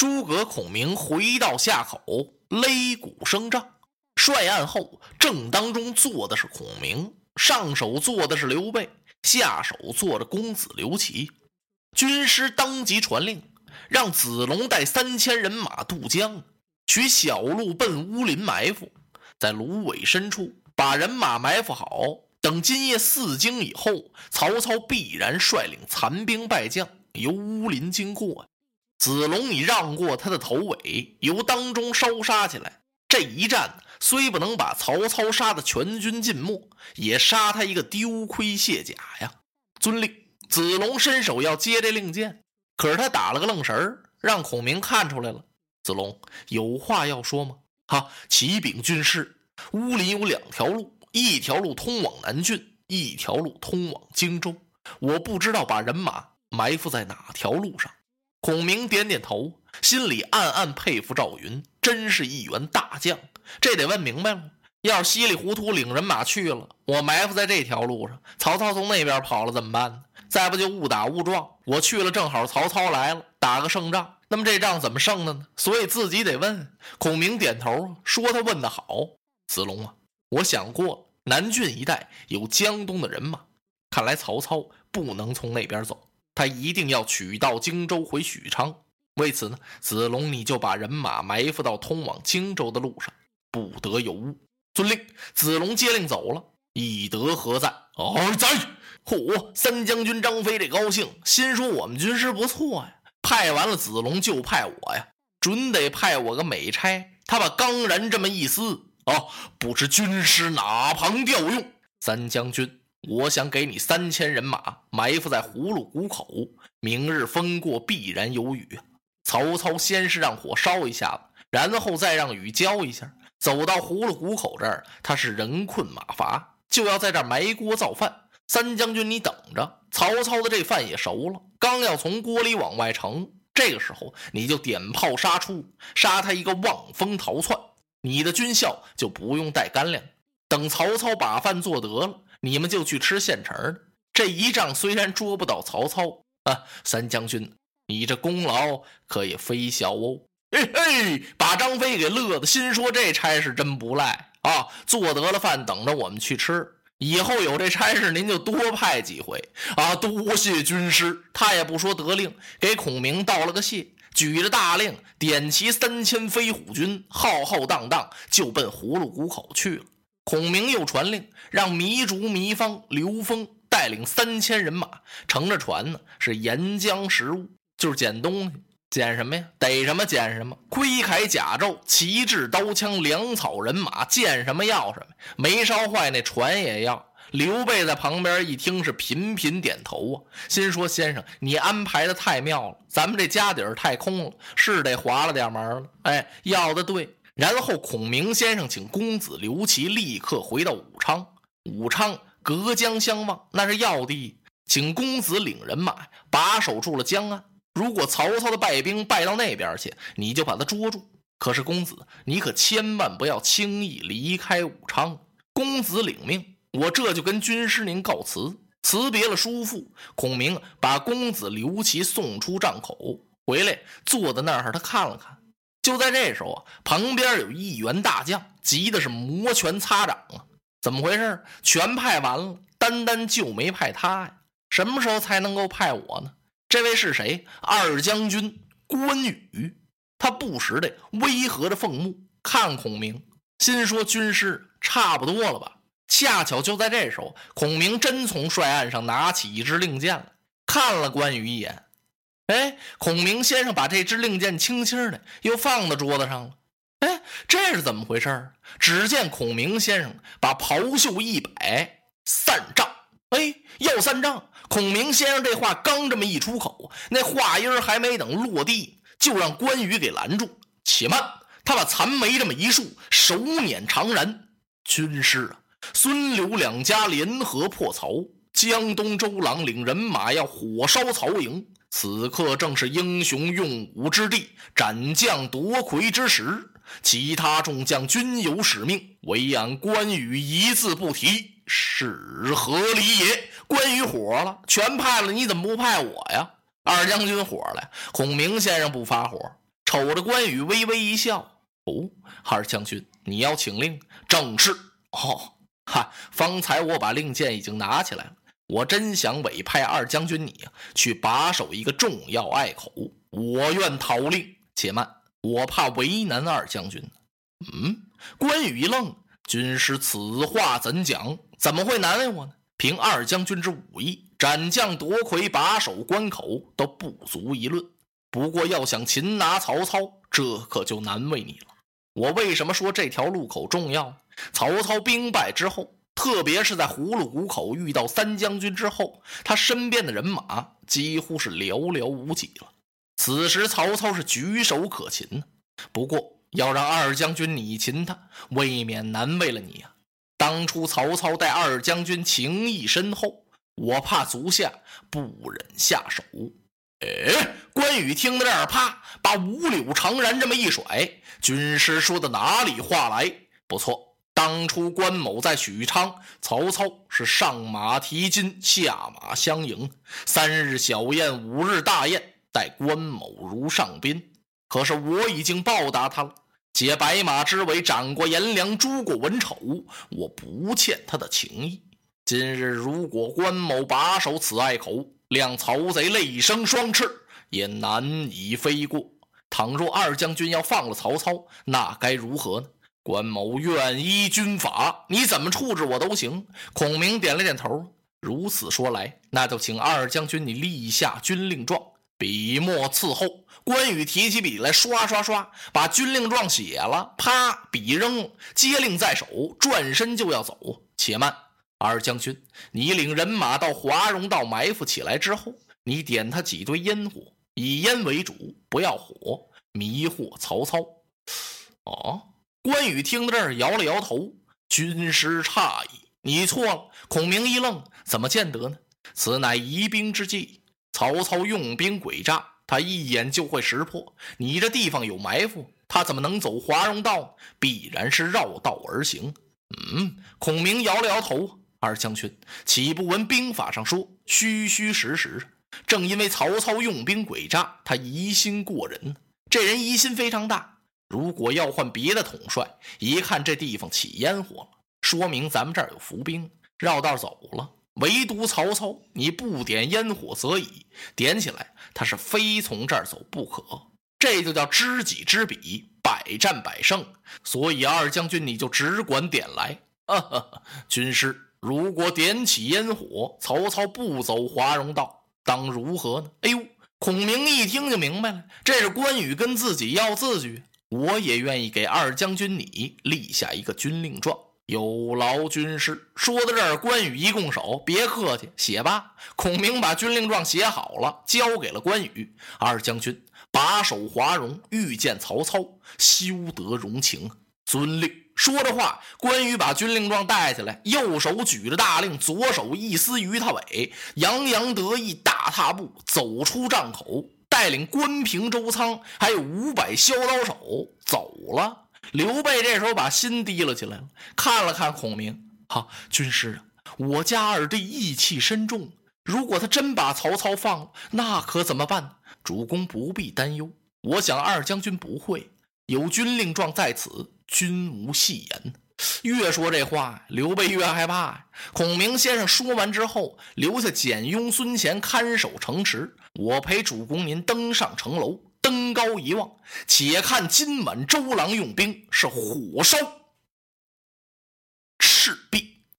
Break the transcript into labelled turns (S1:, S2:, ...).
S1: 诸葛孔明回到下口，擂鼓声仗。帅案后，正当中坐的是孔明，上手坐的是刘备，下手坐着公子刘琦。军师当即传令，让子龙带三千人马渡江，取小路奔乌林埋伏，在芦苇深处把人马埋伏好。等今夜四更以后，曹操必然率领残兵败将由乌林经过。子龙已让过他的头尾，由当中烧杀起来。这一战虽不能把曹操杀得全军尽没，也杀他一个丢盔卸甲呀！遵令。子龙伸手要接这令箭，可是他打了个愣神儿，让孔明看出来了。子龙有话要说吗？哈！启禀军师，乌林有两条路，一条路通往南郡，一条路通往荆州。我不知道把人马埋伏在哪条路上。孔明点点头，心里暗暗佩服赵云，真是一员大将。这得问明白了。要是稀里糊涂领人马去了，我埋伏在这条路上，曹操从那边跑了怎么办？再不就误打误撞，我去了正好曹操来了，打个胜仗，那么这仗怎么胜的呢？所以自己得问。孔明点头说：“他问得好，子龙啊，我想过南郡一带有江东的人马，看来曹操不能从那边走，他一定要取道荆州回许昌。为此呢，子龙你就把人马埋伏到通往荆州的路上，不得有误。”遵令，子龙接令走了。以德何在？儿在。嚯！三将军张飞这高兴，心说我们军师不错呀，派完了子龙就派我呀，准得派我个美差。他把刚然这么一撕，哦，不知军师哪旁调用？三将军，我想给你三千人马埋伏在葫芦谷口，明日风过必然有雨。曹操先是让火烧一下子，然后再让雨浇一下。走到葫芦谷口这儿，他是人困马乏，就要在这儿埋锅造饭。三将军，你等着，曹操的这饭也熟了，刚要从锅里往外盛，这个时候你就点炮杀出，杀他一个望风逃窜。你的军校就不用带干粮，等曹操把饭做得了，你们就去吃现成的。这一仗虽然捉不到曹操啊，三将军，你这功劳可也非小哦。嘿嘿，把张飞给乐的，心说这差事真不赖啊！做得了饭，等着我们去吃。以后有这差事，您就多派几回啊！多谢军师。他也不说得令，给孔明道了个谢，举着大令，点齐三千飞虎军，浩浩荡荡就奔葫芦谷口去了。孔明又传令，让糜竺、糜芳、刘封带领三千人马，乘着船呢，是沿江食物，就是捡东西。捡什么呀？逮什么捡什么。盔铠甲胄、旗帜刀枪、粮草人马，见什么要什么。没烧坏那船也要。刘备在旁边一听，是频频点头啊，心说：“先生，你安排的太妙了，咱们这家底儿太空了，是得划了点门了。”哎，要的对。然后孔明先生请公子刘琦立刻回到武昌。武昌隔江相望，那是要地，请公子领人马把守住了江岸。如果曹操的败兵败到那边去，你就把他捉住。可是公子，你可千万不要轻易离开武昌。公子领命，我这就跟军师您告辞，辞别了叔父。孔明把公子刘琦送出帐口，回来坐在那儿，他看了看。就在这时候啊，旁边有一员大将，急的是摩拳擦掌啊！怎么回事？全派完了，单单就没派他呀？什么时候才能够派我呢？这位是谁？二将军关羽。他不时的微和着凤目看孔明，心说：“军师差不多了吧？”恰巧就在这时候，孔明真从帅案上拿起一支令箭来，看了关羽一眼。哎，孔明先生把这支令箭轻轻的又放到桌子上了。哎，这是怎么回事只见孔明先生把袍袖一摆，散帐。哎，要散帐。孔明先生这话刚这么一出口，那话音还没等落地，就让关羽给拦住。且慢，他把残眉这么一竖，手捻长髯。军师啊，孙刘两家联合破曹，江东周郎领人马要火烧曹营。此刻正是英雄用武之地，斩将夺魁之时。其他众将均有使命，唯俺关羽一字不提，是何理也？关羽火了，全派了，你怎么不派我呀？二将军火了，孔明先生不发火，瞅着关羽微微一笑：“哦，二将军，你要请令？正是。哦，哈，方才我把令箭已经拿起来了。我真想委派二将军你，去把守一个重要隘口。我愿讨令。且慢，我怕为难二将军。嗯，关羽一愣：军师此话怎讲？怎么会难为我呢？凭二将军之武艺，斩将夺魁、把守关口都不足一论。不过要想擒拿曹操，这可就难为你了。我为什么说这条路口重要？曹操兵败之后，特别是在葫芦谷口遇到三将军之后，他身边的人马几乎是寥寥无几了。此时曹操是举手可擒呢。不过要让二将军你擒他，未免难为了你呀。当初曹操待二将军情谊深厚，我怕足下不忍下手。哎，关羽听到这儿，啪，把五柳长髯这么一甩。军师说的哪里话来？不错，当初关某在许昌，曹操是上马提金，下马相迎，三日小宴，五日大宴，待关某如上宾。可是我已经报答他了。解白马之尾斩过颜良，诛过文丑，我不欠他的情谊。今日如果关某把守此隘口，谅曹贼累生双翅，也难以飞过。倘若二将军要放了曹操，那该如何呢？关某愿依军法，你怎么处置我都行。孔明点了点头。如此说来，那就请二将军你立下军令状。笔墨伺候，关羽提起笔来，刷刷刷，把军令状写了。啪，笔扔，接令在手，转身就要走。且慢，二将军，你领人马到华容道埋伏起来之后，你点他几堆烟火，以烟为主，不要火，迷惑曹操。哦，关羽听到这儿，摇了摇头。军师诧异，你错了。孔明一愣，怎么见得呢？此乃疑兵之计。曹操用兵诡诈，他一眼就会识破。你这地方有埋伏，他怎么能走华容道？必然是绕道而行。嗯，孔明摇了摇头。二将军岂不闻兵法上说，虚虚实实？正因为曹操用兵诡诈，他疑心过人。这人疑心非常大。如果要换别的统帅，一看这地方起烟火了，说明咱们这儿有伏兵，绕道走了。唯独曹操，你不点烟火则已，点起来他是非从这儿走不可。这就叫知己知彼，百战百胜。所以二将军你就只管点来。军师，如果点起烟火，曹操不走华容道，当如何呢？哎呦，孔明一听就明白了，这是关羽跟自己要字据，我也愿意给二将军你立下一个军令状。有劳军师。说到这儿，关羽一拱手：“别客气，写吧。”孔明把军令状写好了，交给了关羽。二将军把守华容，遇见曹操，休得容情。遵令。说着话，关羽把军令状带起来，右手举着大令，左手一撕鱼他尾，洋洋得意，大踏步走出帐口，带领关平、周仓还有五百削刀手走了。刘备这时候把心提了起来了，看了看孔明，哈，军师啊，我家二弟义气深重，如果他真把曹操放了，那可怎么办？主公不必担忧，我想二将军不会，有军令状在此，君无戏言。越说这话，刘备越害怕。孔明先生说完之后，留下简雍、孙乾看守城池，我陪主公您登上城楼。登高一望，且看今晚周郎用兵是火烧赤壁。